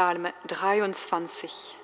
Psalm 23.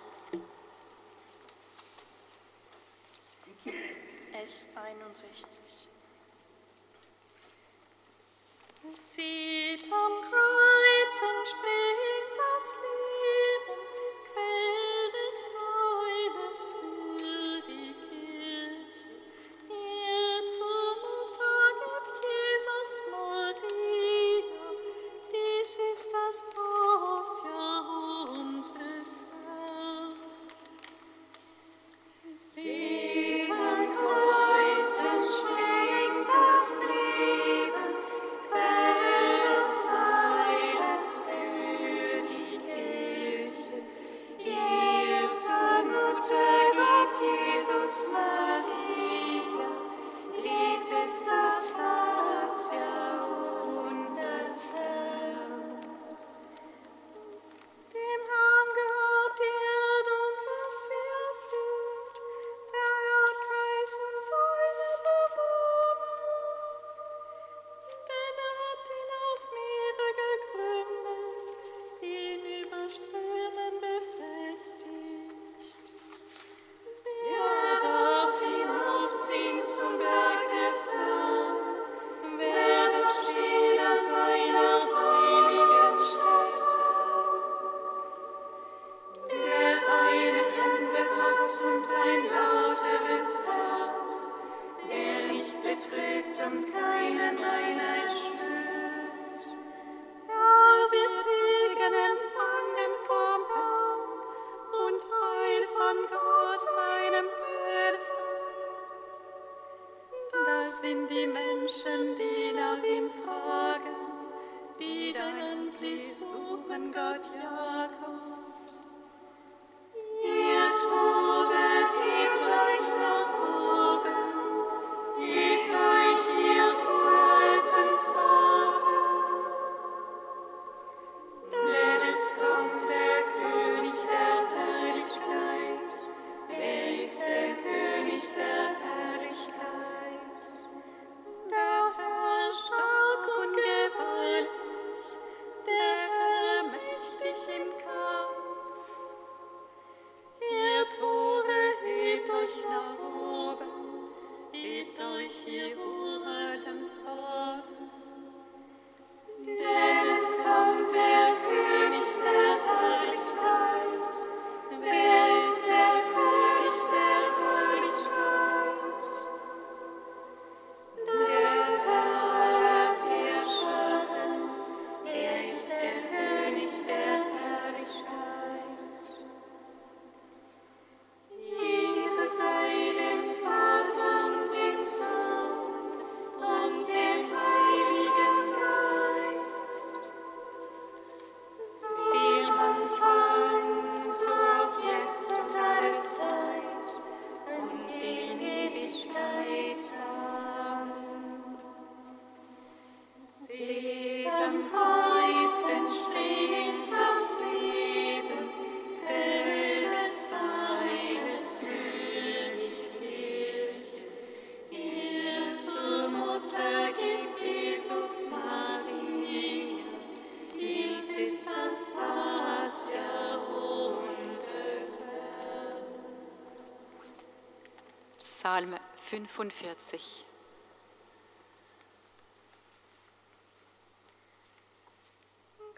45.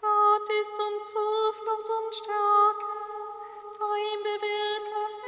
Gott ist uns Zuflucht und Stärke, bei ihm bewährte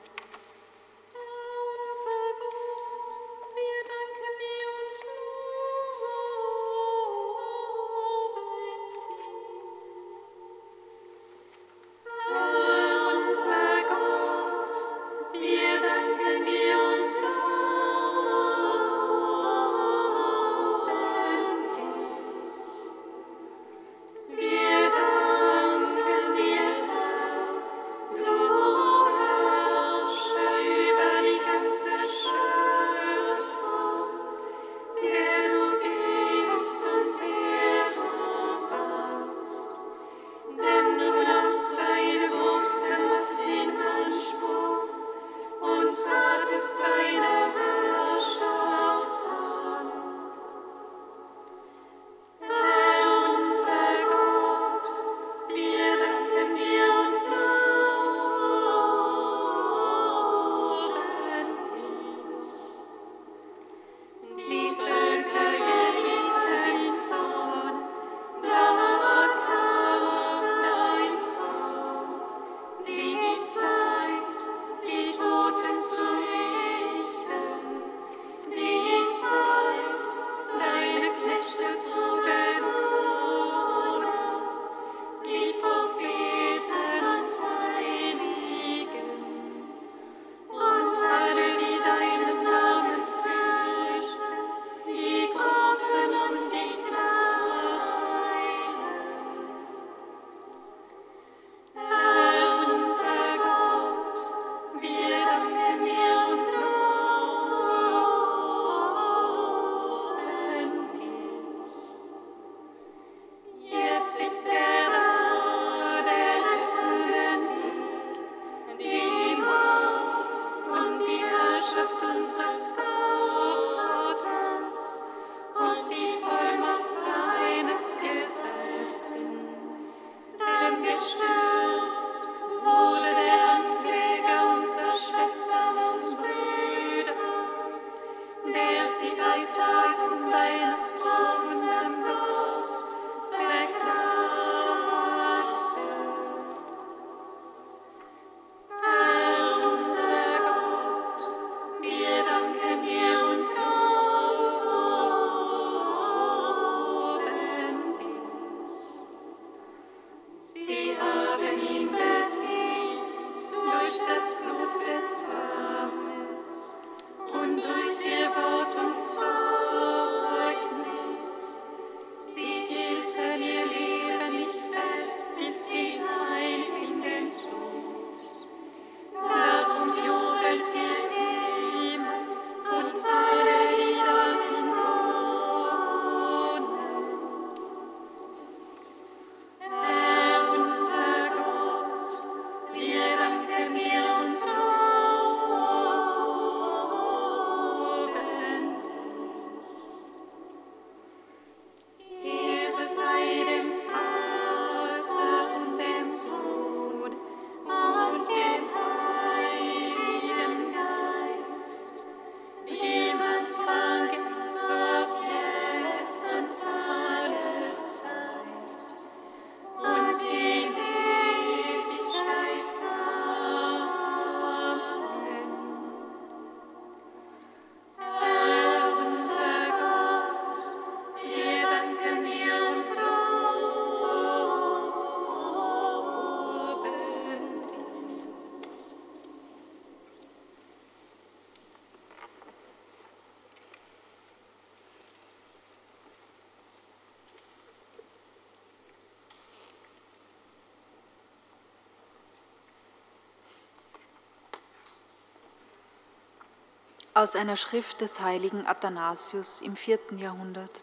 Aus einer Schrift des heiligen Athanasius im vierten Jahrhundert.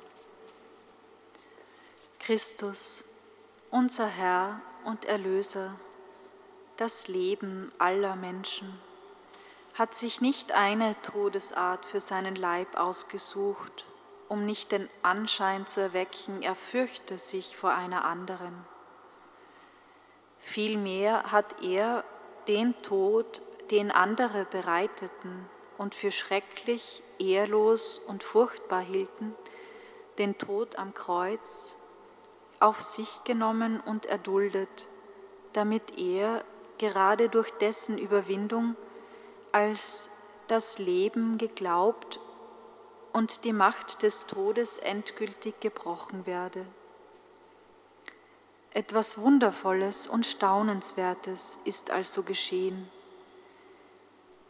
Christus, unser Herr und Erlöser, das Leben aller Menschen, hat sich nicht eine Todesart für seinen Leib ausgesucht, um nicht den Anschein zu erwecken, er fürchte sich vor einer anderen. Vielmehr hat er den Tod, den andere bereiteten, und für schrecklich, ehrlos und furchtbar hielten, den Tod am Kreuz, auf sich genommen und erduldet, damit er gerade durch dessen Überwindung als das Leben geglaubt und die Macht des Todes endgültig gebrochen werde. Etwas Wundervolles und Staunenswertes ist also geschehen.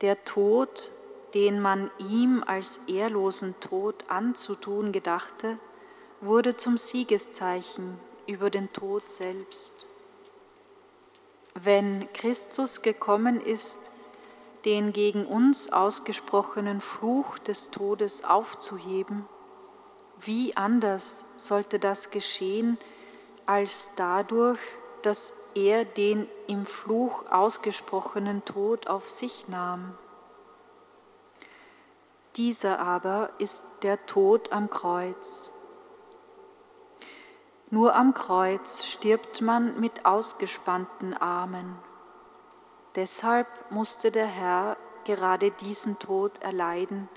Der Tod, den man ihm als ehrlosen Tod anzutun gedachte, wurde zum Siegeszeichen über den Tod selbst. Wenn Christus gekommen ist, den gegen uns ausgesprochenen Fluch des Todes aufzuheben, wie anders sollte das geschehen, als dadurch, dass er den im Fluch ausgesprochenen Tod auf sich nahm. Dieser aber ist der Tod am Kreuz. Nur am Kreuz stirbt man mit ausgespannten Armen. Deshalb musste der Herr gerade diesen Tod erleiden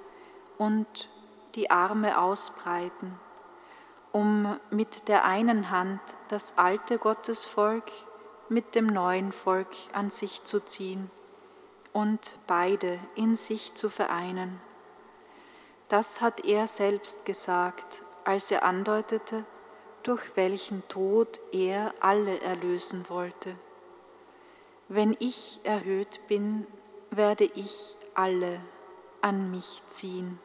und die Arme ausbreiten um mit der einen Hand das alte Gottesvolk mit dem neuen Volk an sich zu ziehen und beide in sich zu vereinen. Das hat er selbst gesagt, als er andeutete, durch welchen Tod er alle erlösen wollte. Wenn ich erhöht bin, werde ich alle an mich ziehen.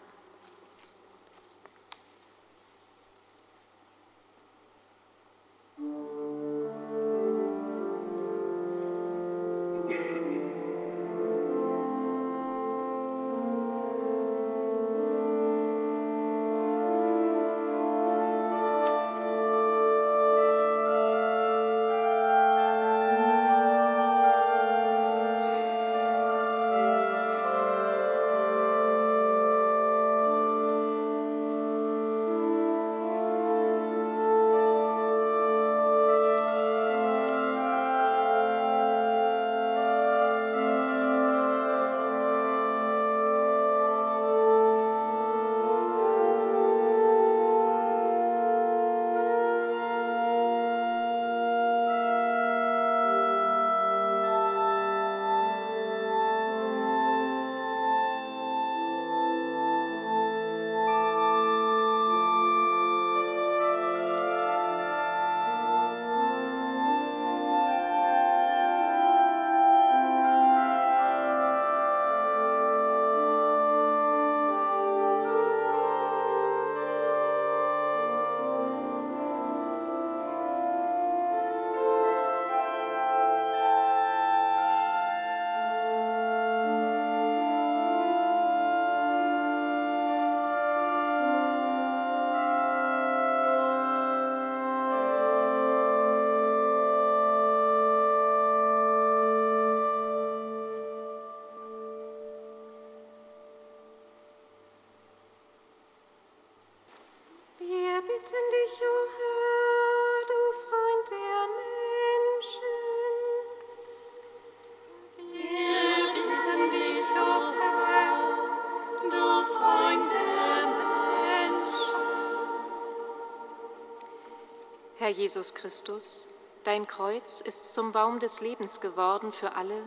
Herr Jesus Christus, dein Kreuz ist zum Baum des Lebens geworden für alle,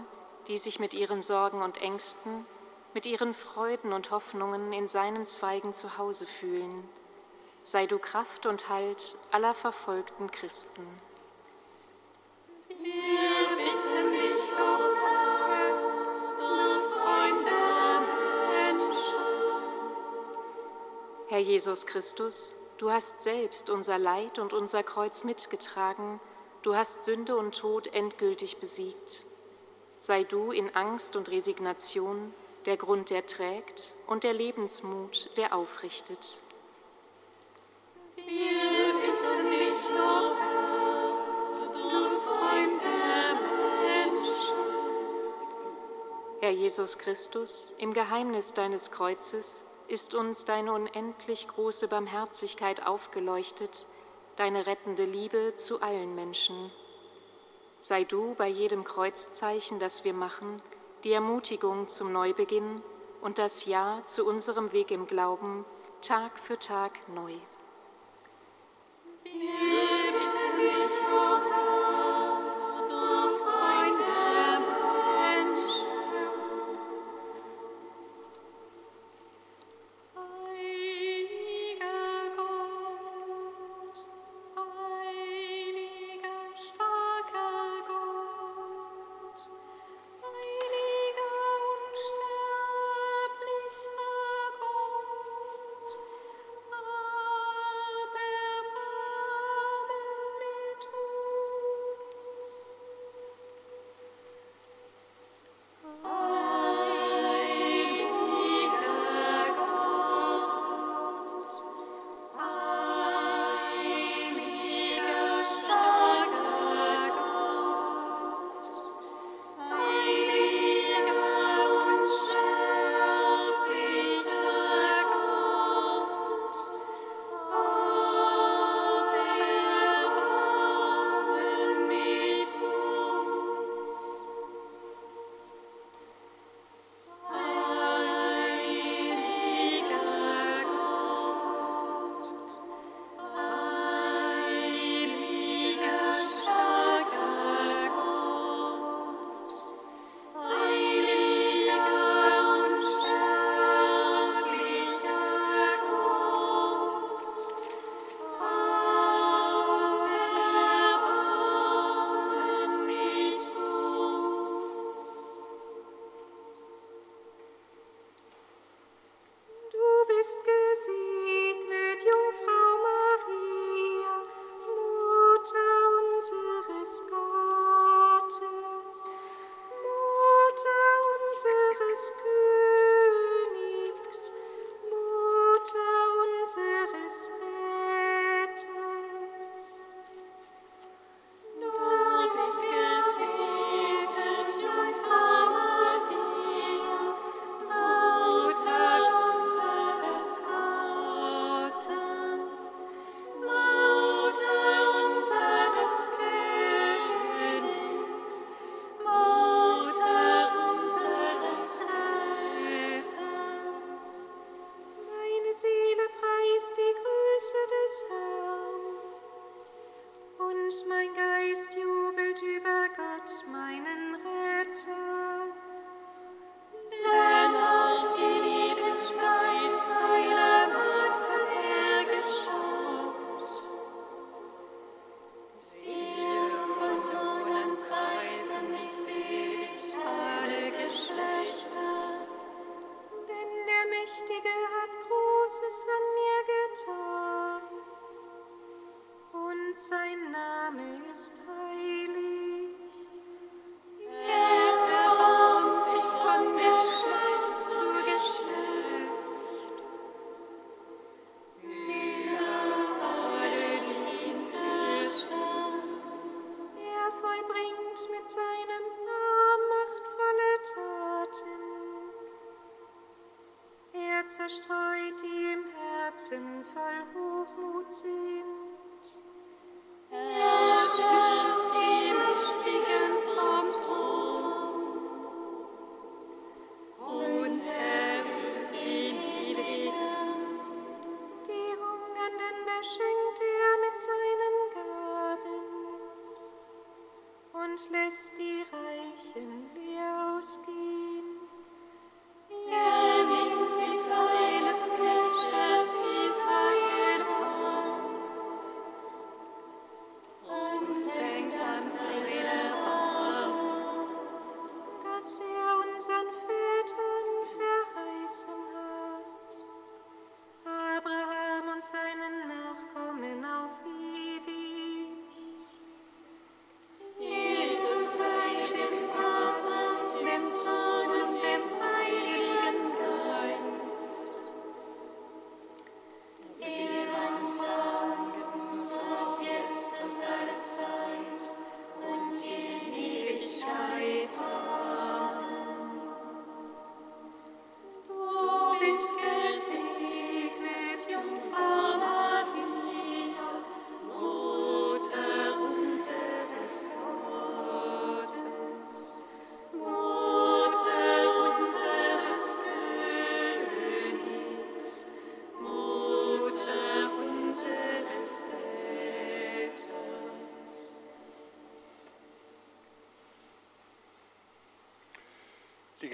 die sich mit ihren Sorgen und Ängsten, mit ihren Freuden und Hoffnungen in seinen Zweigen zu Hause fühlen. Sei du Kraft und Halt aller verfolgten Christen. Wir bitten dich, o Herr, du Freund der Menschen. Herr Jesus Christus, Du hast selbst unser Leid und unser Kreuz mitgetragen, du hast Sünde und Tod endgültig besiegt. Sei du in Angst und Resignation der Grund, der trägt, und der Lebensmut, der aufrichtet. Jesus Christus, im Geheimnis deines Kreuzes ist uns deine unendlich große Barmherzigkeit aufgeleuchtet, deine rettende Liebe zu allen Menschen. Sei du bei jedem Kreuzzeichen, das wir machen, die Ermutigung zum Neubeginn und das Ja zu unserem Weg im Glauben, Tag für Tag neu.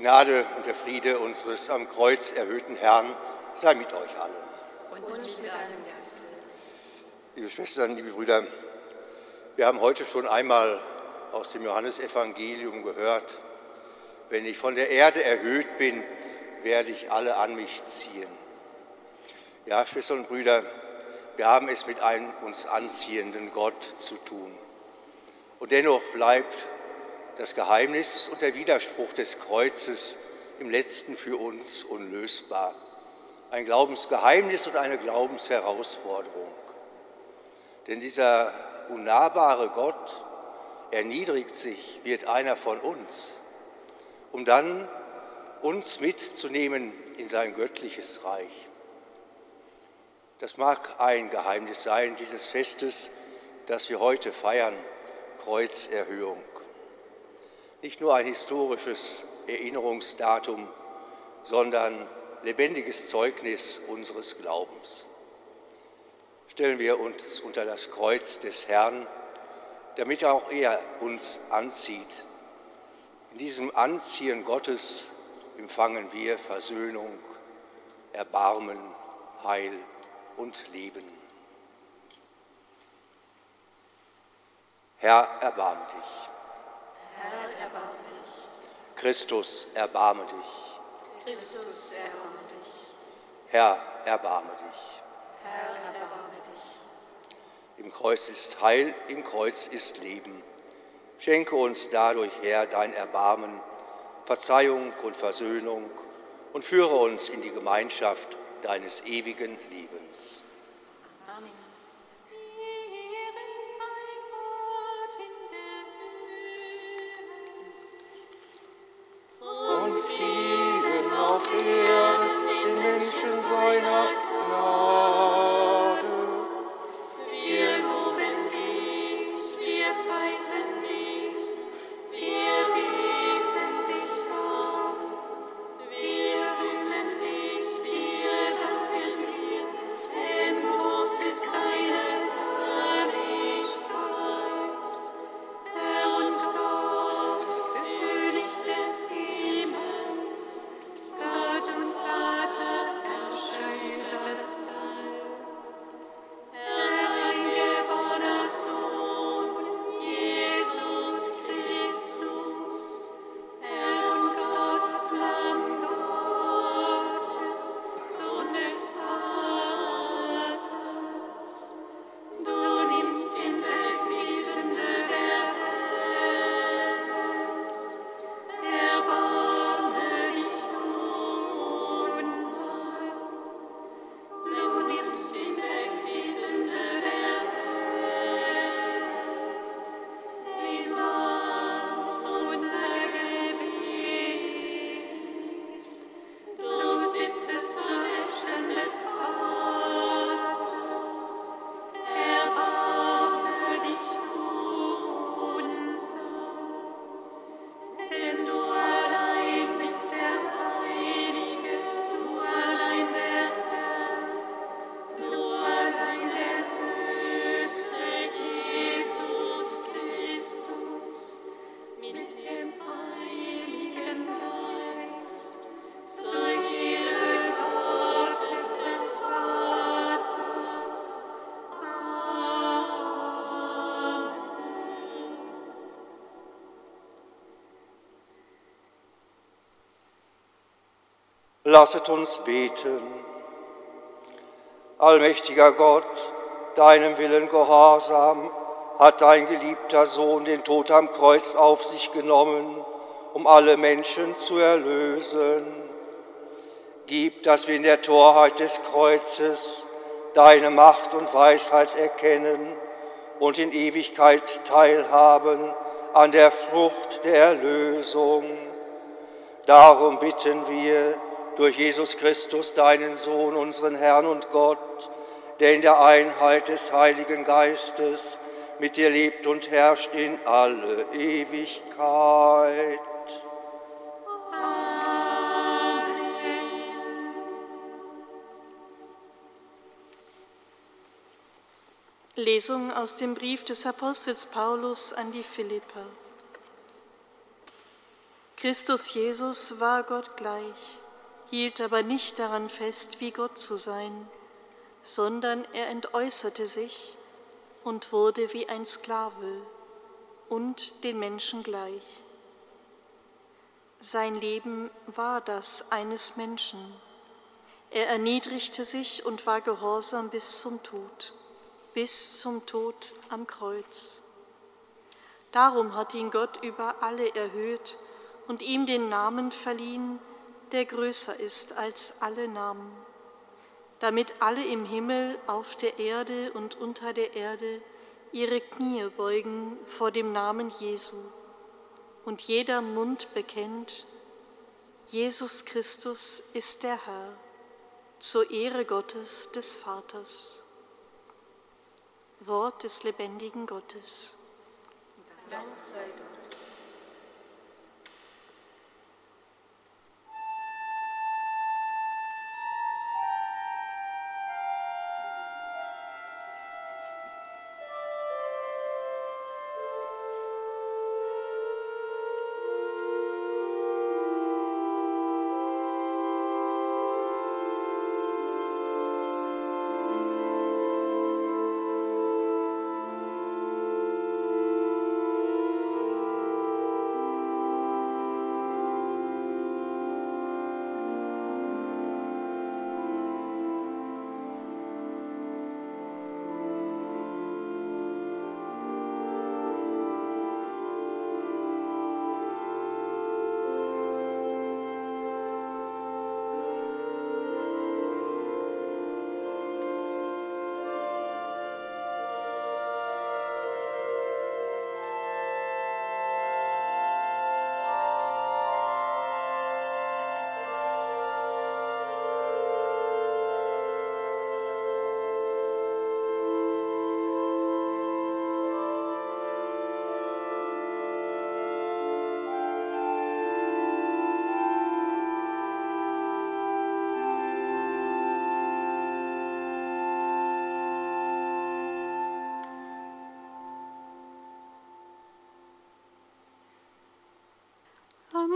Gnade und der Friede unseres am Kreuz erhöhten Herrn sei mit euch allen. Und mit deinem Geist. Liebe Schwestern, liebe Brüder, wir haben heute schon einmal aus dem Johannesevangelium gehört, wenn ich von der Erde erhöht bin, werde ich alle an mich ziehen. Ja, Schwestern und Brüder, wir haben es mit einem uns anziehenden Gott zu tun. Und dennoch bleibt das Geheimnis und der Widerspruch des Kreuzes im letzten für uns unlösbar. Ein Glaubensgeheimnis und eine Glaubensherausforderung. Denn dieser unnahbare Gott erniedrigt sich, wird einer von uns, um dann uns mitzunehmen in sein göttliches Reich. Das mag ein Geheimnis sein dieses Festes, das wir heute feiern, Kreuzerhöhung nicht nur ein historisches Erinnerungsdatum, sondern lebendiges Zeugnis unseres Glaubens. Stellen wir uns unter das Kreuz des Herrn, damit auch er uns anzieht. In diesem Anziehen Gottes empfangen wir Versöhnung, Erbarmen, Heil und Leben. Herr, erbarme dich. Herr, erbarme dich. Christus, erbarme dich. Christus, erbarme dich. Herr, erbarme dich. Herr, erbarme dich. Im Kreuz ist Heil, im Kreuz ist Leben. Schenke uns dadurch, Herr, dein Erbarmen, Verzeihung und Versöhnung und führe uns in die Gemeinschaft deines ewigen Lebens. Lasset uns beten. Allmächtiger Gott, deinem Willen gehorsam, hat dein geliebter Sohn den Tod am Kreuz auf sich genommen, um alle Menschen zu erlösen. Gib, dass wir in der Torheit des Kreuzes deine Macht und Weisheit erkennen und in Ewigkeit teilhaben an der Frucht der Erlösung. Darum bitten wir durch Jesus Christus, deinen Sohn, unseren Herrn und Gott, der in der Einheit des Heiligen Geistes mit dir lebt und herrscht in alle Ewigkeit. Lesung aus dem Brief des Apostels Paulus an die Philipper. Christus Jesus war Gott gleich, hielt aber nicht daran fest, wie Gott zu sein, sondern er entäußerte sich und wurde wie ein Sklave und den Menschen gleich. Sein Leben war das eines Menschen. Er erniedrigte sich und war gehorsam bis zum Tod, bis zum Tod am Kreuz. Darum hat ihn Gott über alle erhöht und ihm den Namen verliehen, der größer ist als alle Namen damit alle im Himmel, auf der Erde und unter der Erde ihre Knie beugen vor dem Namen Jesu und jeder Mund bekennt, Jesus Christus ist der Herr, zur Ehre Gottes des Vaters. Wort des lebendigen Gottes. Dank sei Gott.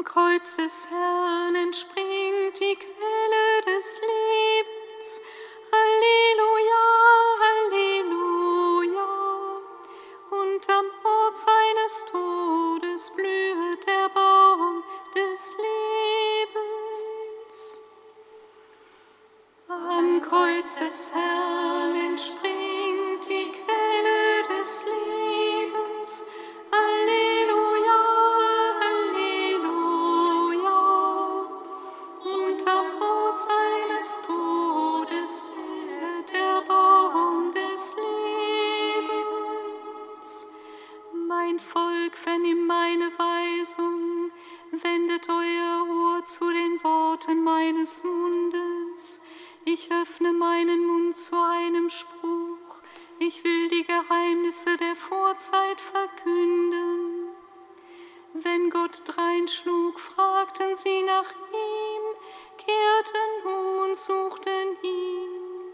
Kreuz des Herrn entspringt die Quelle des Lebens. Öffne meinen Mund zu einem Spruch, ich will die Geheimnisse der Vorzeit verkünden. Wenn Gott dreinschlug, fragten sie nach ihm, kehrten um und suchten ihn.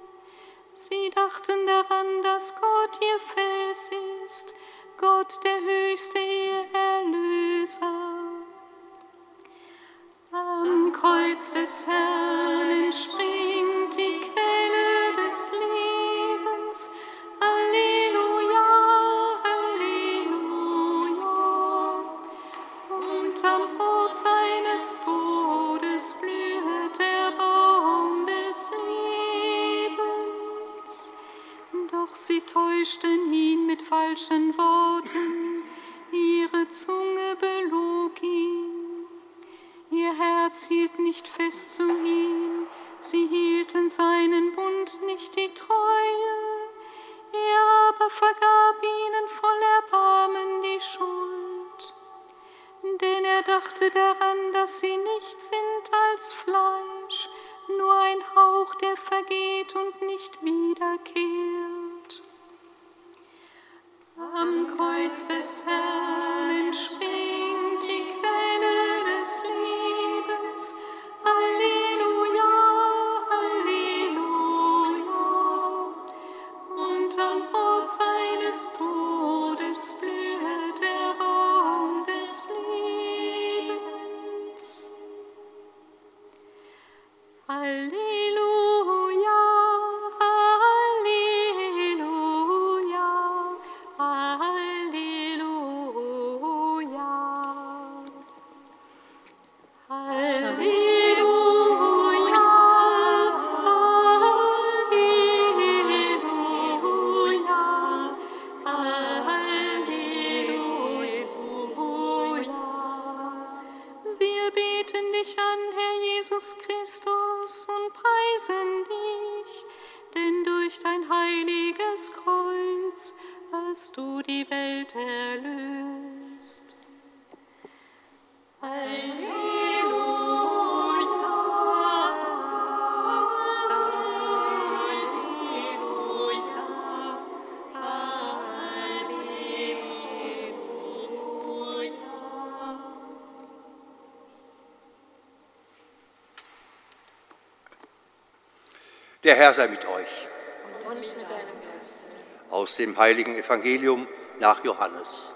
Sie dachten daran, dass Gott ihr Fels ist, Gott der Höchste, ihr Erlöser. Am Kreuz des Herrn entspringt falschen Worten, ihre Zunge belog ihn. Ihr Herz hielt nicht fest zu ihm, sie hielten seinen Bund nicht die Treue. Er aber vergab ihnen voll Erbarmen die Schuld. Denn er dachte daran, dass sie nicht sind als Fleisch, nur ein Hauch, der vergeht und nicht wiederkehrt. Entspringt die Quelle des Lebens. Halleluja, Der Herr sei mit euch. Aus dem heiligen Evangelium nach Johannes.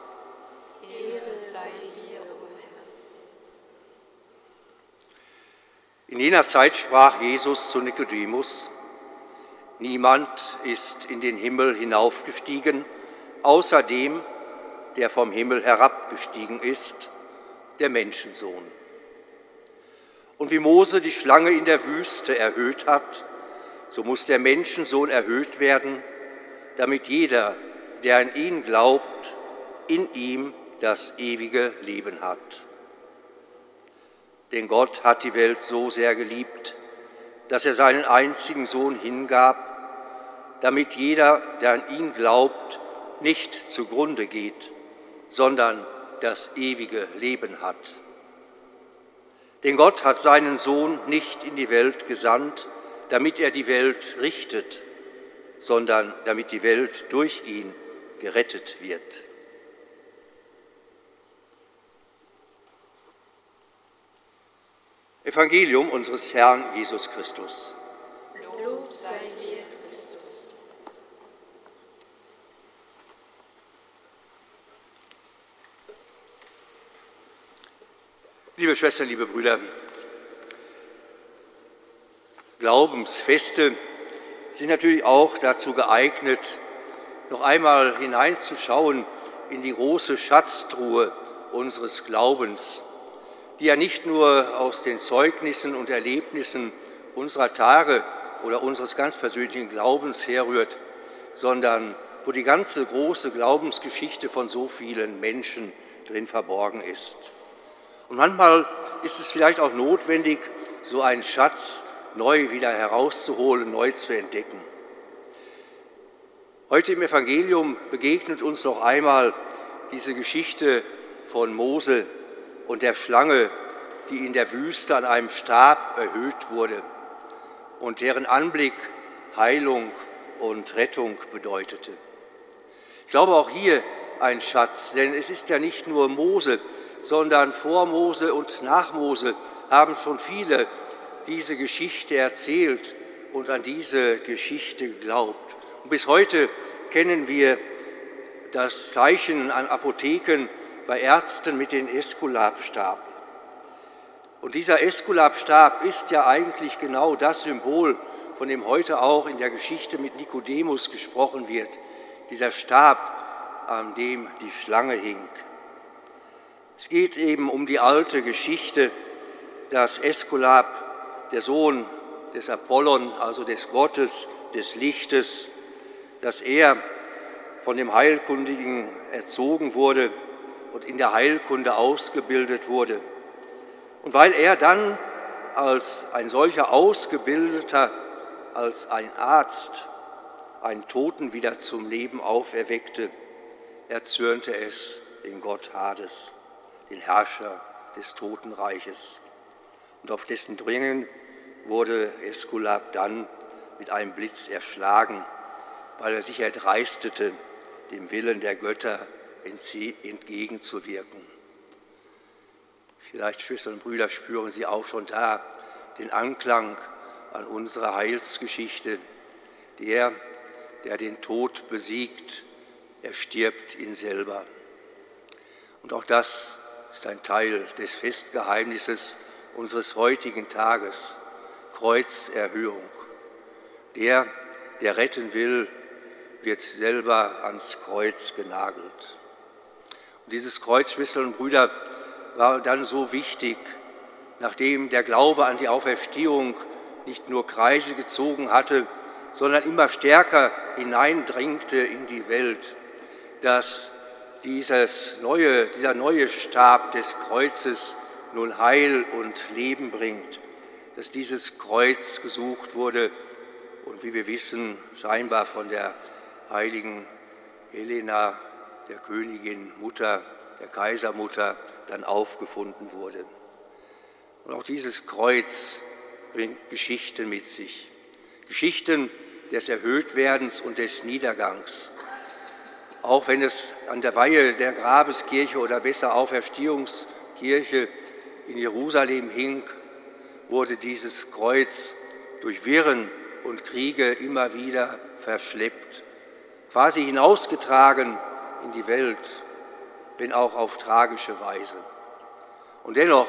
In jener Zeit sprach Jesus zu Nikodemus, Niemand ist in den Himmel hinaufgestiegen, außer dem, der vom Himmel herabgestiegen ist, der Menschensohn. Und wie Mose die Schlange in der Wüste erhöht hat, so muss der Menschensohn erhöht werden, damit jeder, der an ihn glaubt, in ihm das ewige Leben hat. Denn Gott hat die Welt so sehr geliebt, dass er seinen einzigen Sohn hingab, damit jeder, der an ihn glaubt, nicht zugrunde geht, sondern das ewige Leben hat. Denn Gott hat seinen Sohn nicht in die Welt gesandt, damit er die Welt richtet, sondern damit die Welt durch ihn gerettet wird. Evangelium unseres Herrn Jesus Christus. Lob sei dir, Christus. Liebe Schwestern, liebe Brüder, Glaubensfeste sind natürlich auch dazu geeignet, noch einmal hineinzuschauen in die große Schatztruhe unseres Glaubens, die ja nicht nur aus den Zeugnissen und Erlebnissen unserer Tage oder unseres ganz persönlichen Glaubens herrührt, sondern wo die ganze große Glaubensgeschichte von so vielen Menschen drin verborgen ist. Und manchmal ist es vielleicht auch notwendig, so einen Schatz neu wieder herauszuholen, neu zu entdecken. Heute im Evangelium begegnet uns noch einmal diese Geschichte von Mose und der Schlange, die in der Wüste an einem Stab erhöht wurde und deren Anblick Heilung und Rettung bedeutete. Ich glaube auch hier ein Schatz, denn es ist ja nicht nur Mose, sondern vor Mose und nach Mose haben schon viele diese Geschichte erzählt und an diese Geschichte geglaubt. Und bis heute kennen wir das Zeichen an Apotheken bei Ärzten mit dem Eskulapstab. Und dieser Eskulapstab ist ja eigentlich genau das Symbol, von dem heute auch in der Geschichte mit Nikodemus gesprochen wird. Dieser Stab, an dem die Schlange hing. Es geht eben um die alte Geschichte, dass Eskulap, der Sohn des Apollon, also des Gottes des Lichtes, dass er von dem Heilkundigen erzogen wurde und in der Heilkunde ausgebildet wurde. Und weil er dann als ein solcher Ausgebildeter, als ein Arzt, einen Toten wieder zum Leben auferweckte, erzürnte es den Gott Hades, den Herrscher des Totenreiches. Und auf dessen Dringen wurde Eskulap dann mit einem Blitz erschlagen, weil er sich erdreistete, dem Willen der Götter entgegenzuwirken. Vielleicht, Schwestern und Brüder, spüren Sie auch schon da den Anklang an unsere Heilsgeschichte. Der, der den Tod besiegt, er stirbt ihn selber. Und auch das ist ein Teil des Festgeheimnisses unseres heutigen Tages, Kreuzerhöhung. Der, der retten will, wird selber ans Kreuz genagelt. Und dieses Kreuz, Schwestern und Brüder, war dann so wichtig, nachdem der Glaube an die Auferstehung nicht nur Kreise gezogen hatte, sondern immer stärker hineindringte in die Welt, dass dieses neue, dieser neue Stab des Kreuzes nun Heil und Leben bringt, dass dieses Kreuz gesucht wurde und wie wir wissen, scheinbar von der heiligen Helena, der Königin Mutter, der Kaisermutter, dann aufgefunden wurde. Und auch dieses Kreuz bringt Geschichten mit sich. Geschichten des Erhöhtwerdens und des Niedergangs auch wenn es an der Weihe der Grabeskirche oder besser Auferstehungskirche in Jerusalem hing, wurde dieses Kreuz durch Wirren und Kriege immer wieder verschleppt, quasi hinausgetragen in die Welt, wenn auch auf tragische Weise. Und dennoch,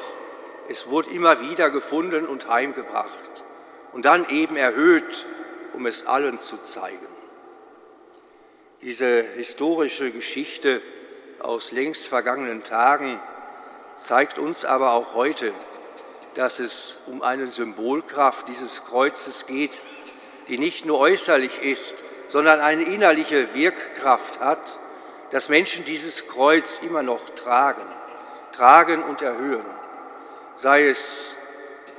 es wurde immer wieder gefunden und heimgebracht und dann eben erhöht, um es allen zu zeigen. Diese historische Geschichte aus längst vergangenen Tagen zeigt uns aber auch heute, dass es um eine Symbolkraft dieses Kreuzes geht, die nicht nur äußerlich ist, sondern eine innerliche Wirkkraft hat, dass Menschen dieses Kreuz immer noch tragen, tragen und erhöhen, sei es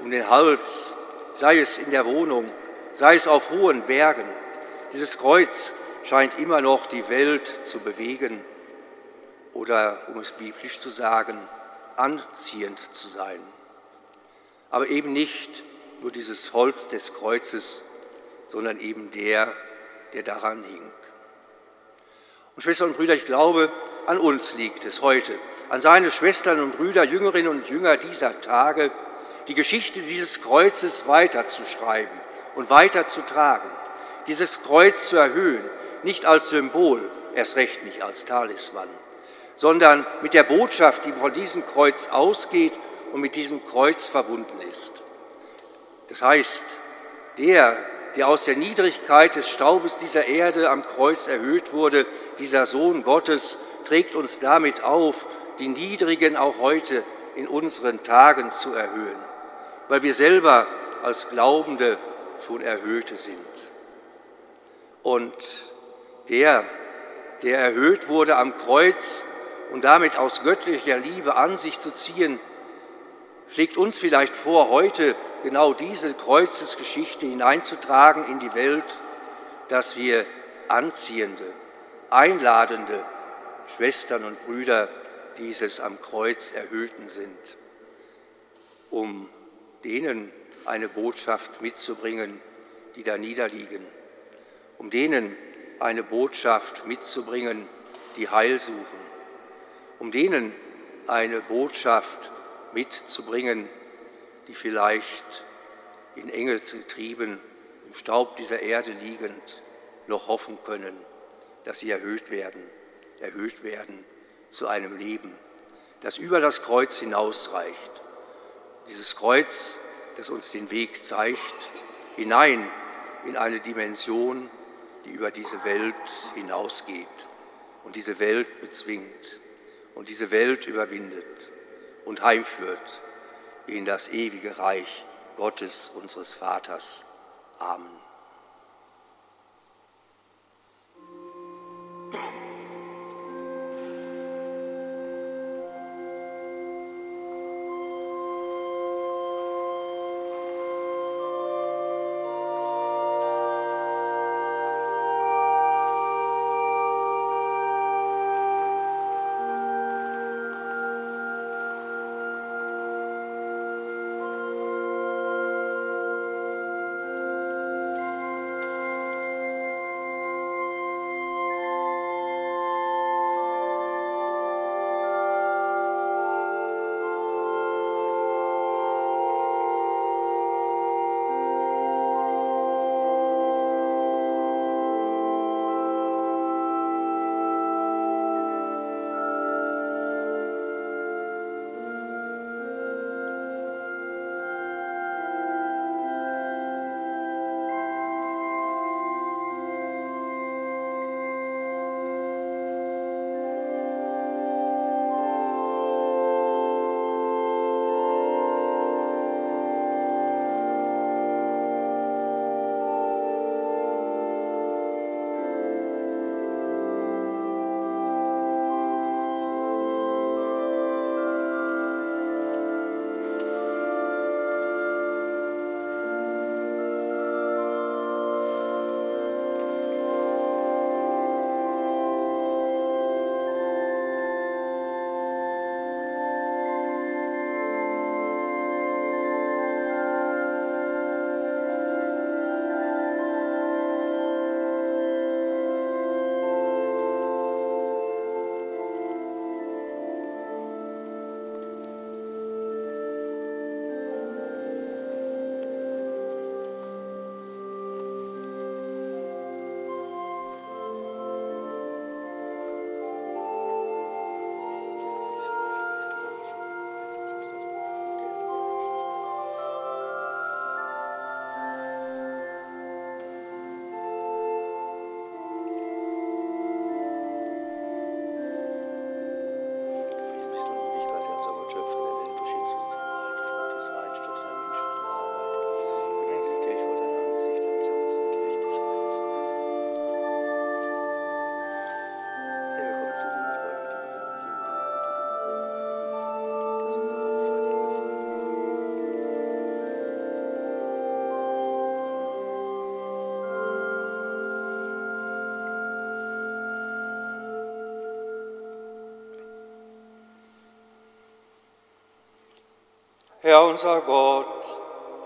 um den Hals, sei es in der Wohnung, sei es auf hohen Bergen. Dieses Kreuz scheint immer noch die Welt zu bewegen oder, um es biblisch zu sagen, anziehend zu sein. Aber eben nicht nur dieses Holz des Kreuzes, sondern eben der, der daran hing. Und Schwestern und Brüder, ich glaube, an uns liegt es heute, an seine Schwestern und Brüder, Jüngerinnen und Jünger dieser Tage, die Geschichte dieses Kreuzes weiterzuschreiben und weiterzutragen, dieses Kreuz zu erhöhen, nicht als Symbol, erst recht nicht als Talisman, sondern mit der Botschaft, die von diesem Kreuz ausgeht und mit diesem Kreuz verbunden ist. Das heißt, der, der aus der Niedrigkeit des Staubes dieser Erde am Kreuz erhöht wurde, dieser Sohn Gottes, trägt uns damit auf, die Niedrigen auch heute in unseren Tagen zu erhöhen, weil wir selber als Glaubende schon Erhöhte sind. Und der, der erhöht wurde am Kreuz und damit aus göttlicher Liebe an sich zu ziehen, schlägt uns vielleicht vor, heute genau diese Kreuzesgeschichte hineinzutragen in die Welt, dass wir anziehende, einladende Schwestern und Brüder dieses am Kreuz erhöhten sind, um denen eine Botschaft mitzubringen, die da niederliegen, um denen eine Botschaft mitzubringen, die Heil suchen, um denen eine Botschaft mitzubringen, die vielleicht in Engel getrieben, im Staub dieser Erde liegend, noch hoffen können, dass sie erhöht werden, erhöht werden zu einem Leben, das über das Kreuz hinausreicht. Dieses Kreuz, das uns den Weg zeigt, hinein in eine Dimension, die über diese Welt hinausgeht und diese Welt bezwingt und diese Welt überwindet und heimführt in das ewige Reich Gottes, unseres Vaters. Amen. Herr unser Gott,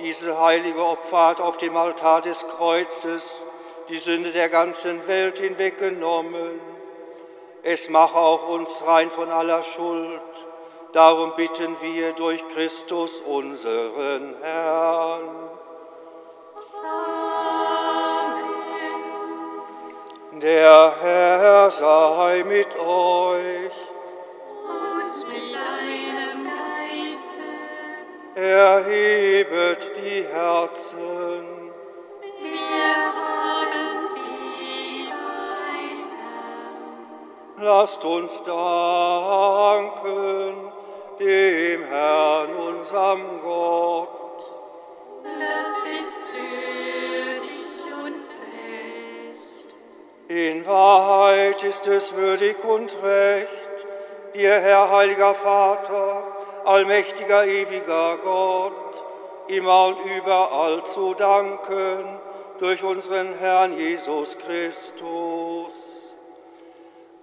diese heilige Opfer auf dem Altar des Kreuzes die Sünde der ganzen Welt hinweggenommen. Es mache auch uns rein von aller Schuld. Darum bitten wir durch Christus unseren Herrn. Amen. Der Herr sei mit euch. Erhebet die Herzen. Lasst uns danken dem Herrn, unserem Gott. Das ist würdig und recht. In Wahrheit ist es würdig und recht, dir, Herr, heiliger Vater, allmächtiger, ewiger Gott, immer und überall zu danken durch unseren Herrn Jesus Christus.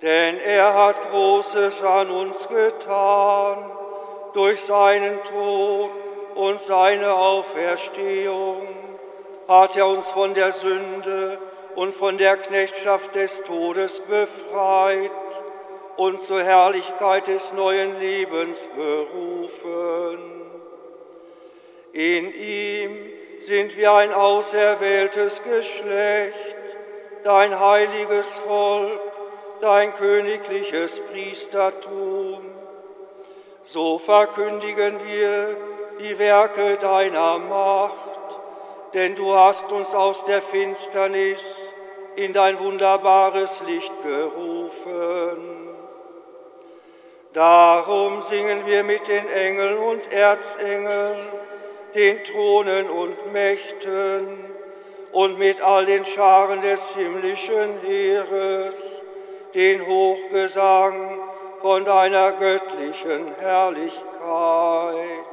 Denn er hat Großes an uns getan durch seinen Tod und seine Auferstehung hat er uns von der Sünde und von der Knechtschaft des Todes befreit und zur Herrlichkeit des neuen Lebens berufen. In ihm sind wir ein auserwähltes Geschlecht, dein heiliges Volk, dein königliches Priestertum. So verkündigen wir die Werke deiner Macht, denn du hast uns aus der Finsternis in dein wunderbares Licht gerufen. Darum singen wir mit den Engeln und Erzengeln, den Thronen und Mächten und mit all den Scharen des himmlischen Heeres den Hochgesang von deiner göttlichen Herrlichkeit.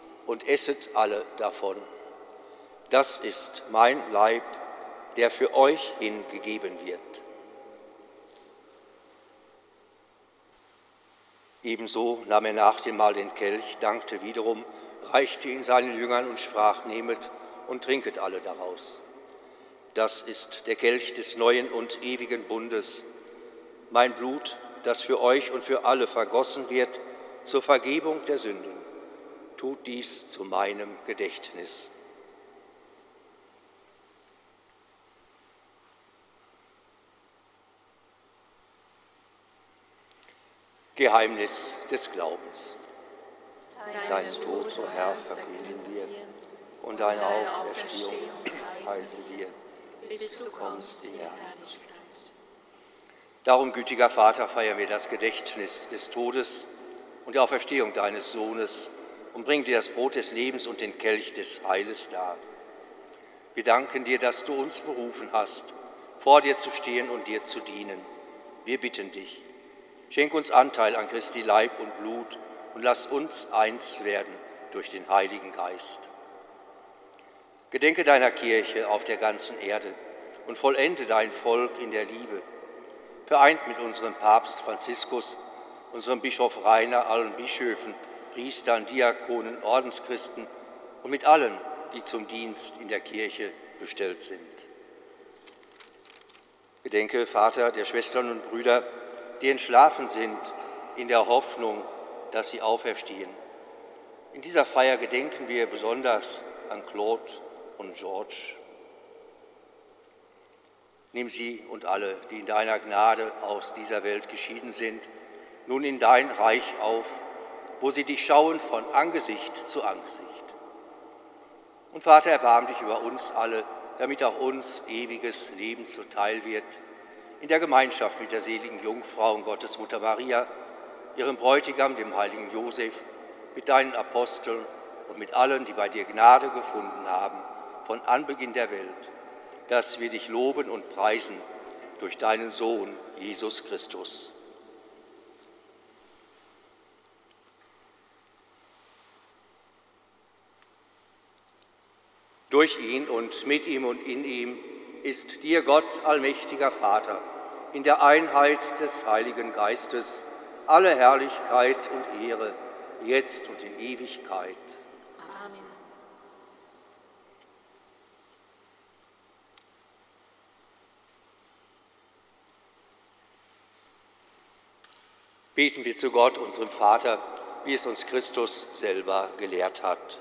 und esset alle davon. Das ist mein Leib, der für euch hingegeben wird. Ebenso nahm er nach dem Mahl den Kelch, dankte wiederum, reichte ihn seinen Jüngern und sprach, nehmet und trinket alle daraus. Das ist der Kelch des neuen und ewigen Bundes, mein Blut, das für euch und für alle vergossen wird zur Vergebung der Sünden tut dies zu meinem Gedächtnis. Geheimnis des Glaubens. Dein Tod, o Herr, verkünden wir und deine Auferstehung preisen wir, bis du kommst in Herrlichkeit. Darum, gütiger Vater, feiern wir das Gedächtnis des Todes und der Auferstehung deines Sohnes und bring dir das Brot des Lebens und den Kelch des Heiles dar. Wir danken dir, dass du uns berufen hast, vor dir zu stehen und dir zu dienen. Wir bitten dich, schenk uns Anteil an Christi Leib und Blut und lass uns eins werden durch den Heiligen Geist. Gedenke deiner Kirche auf der ganzen Erde und vollende dein Volk in der Liebe. Vereint mit unserem Papst Franziskus, unserem Bischof Rainer, allen Bischöfen, Priestern, Diakonen, Ordenschristen und mit allen, die zum Dienst in der Kirche bestellt sind. Gedenke, Vater, der Schwestern und Brüder, die entschlafen sind, in der Hoffnung, dass sie auferstehen. In dieser Feier gedenken wir besonders an Claude und George. Nimm sie und alle, die in deiner Gnade aus dieser Welt geschieden sind, nun in dein Reich auf, wo sie dich schauen von Angesicht zu Angesicht. Und Vater, erbarm dich über uns alle, damit auch uns ewiges Leben zuteil wird, in der Gemeinschaft mit der seligen Jungfrau und Gottesmutter Maria, ihrem Bräutigam, dem heiligen Josef, mit deinen Aposteln und mit allen, die bei dir Gnade gefunden haben, von Anbeginn der Welt, dass wir dich loben und preisen durch deinen Sohn, Jesus Christus. Durch ihn und mit ihm und in ihm ist dir Gott, allmächtiger Vater, in der Einheit des Heiligen Geistes alle Herrlichkeit und Ehre, jetzt und in Ewigkeit. Amen. Beten wir zu Gott, unserem Vater, wie es uns Christus selber gelehrt hat.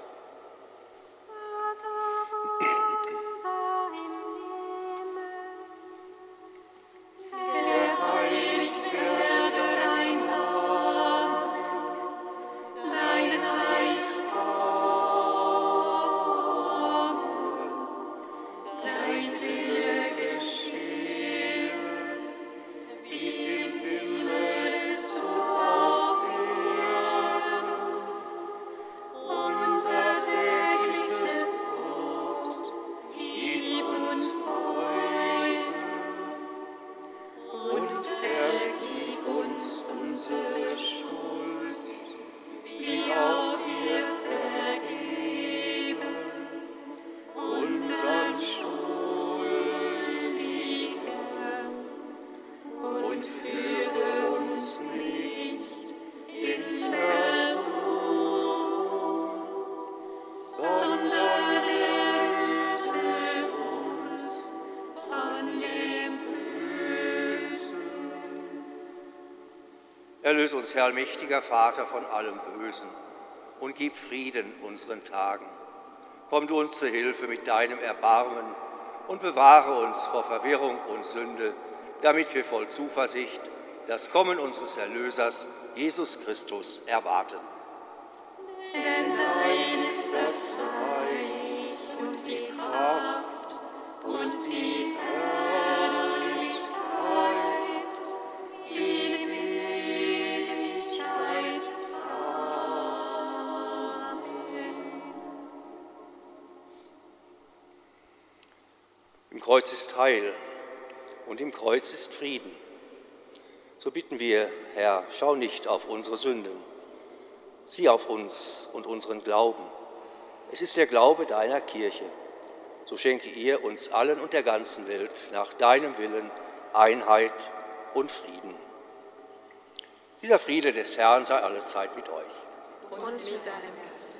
Erlöse uns, Herr allmächtiger Vater, von allem Bösen und gib Frieden unseren Tagen. Komm du uns zur Hilfe mit deinem Erbarmen und bewahre uns vor Verwirrung und Sünde, damit wir voll Zuversicht das Kommen unseres Erlösers, Jesus Christus, erwarten. Denn dein ist das Reich Kreuz ist Heil und im Kreuz ist Frieden. So bitten wir, Herr, schau nicht auf unsere Sünden, sieh auf uns und unseren Glauben. Es ist der Glaube deiner Kirche. So schenke ihr uns allen und der ganzen Welt nach deinem Willen Einheit und Frieden. Dieser Friede des Herrn sei allezeit mit euch. Und mit deinem Geist.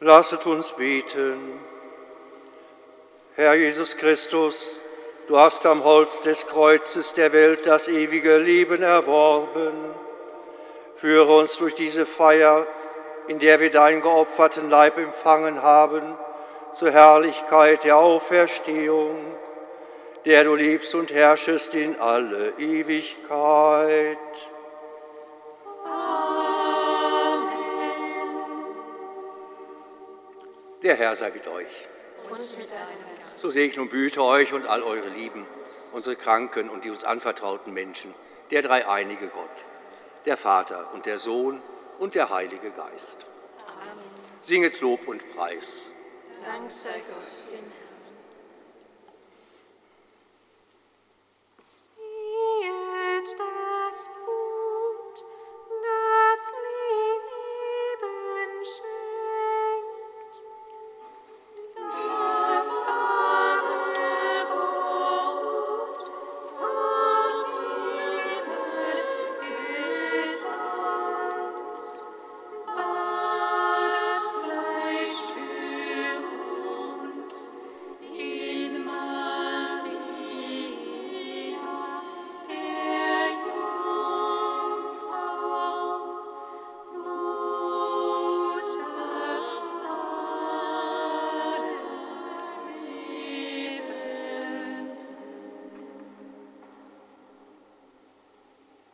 Lasset uns beten. Herr Jesus Christus, du hast am Holz des Kreuzes der Welt das ewige Leben erworben. Führe uns durch diese Feier, in der wir deinen geopferten Leib empfangen haben, zur Herrlichkeit der Auferstehung, der du liebst und herrschest in alle Ewigkeit. Der Herr sei mit euch. Und mit deinem Geist. So segne und behüte euch und all eure Lieben, unsere Kranken und die uns anvertrauten Menschen, der dreieinige Gott, der Vater und der Sohn und der Heilige Geist. Amen. Singet Lob und Preis. Dank sei Gott, dem Herrn.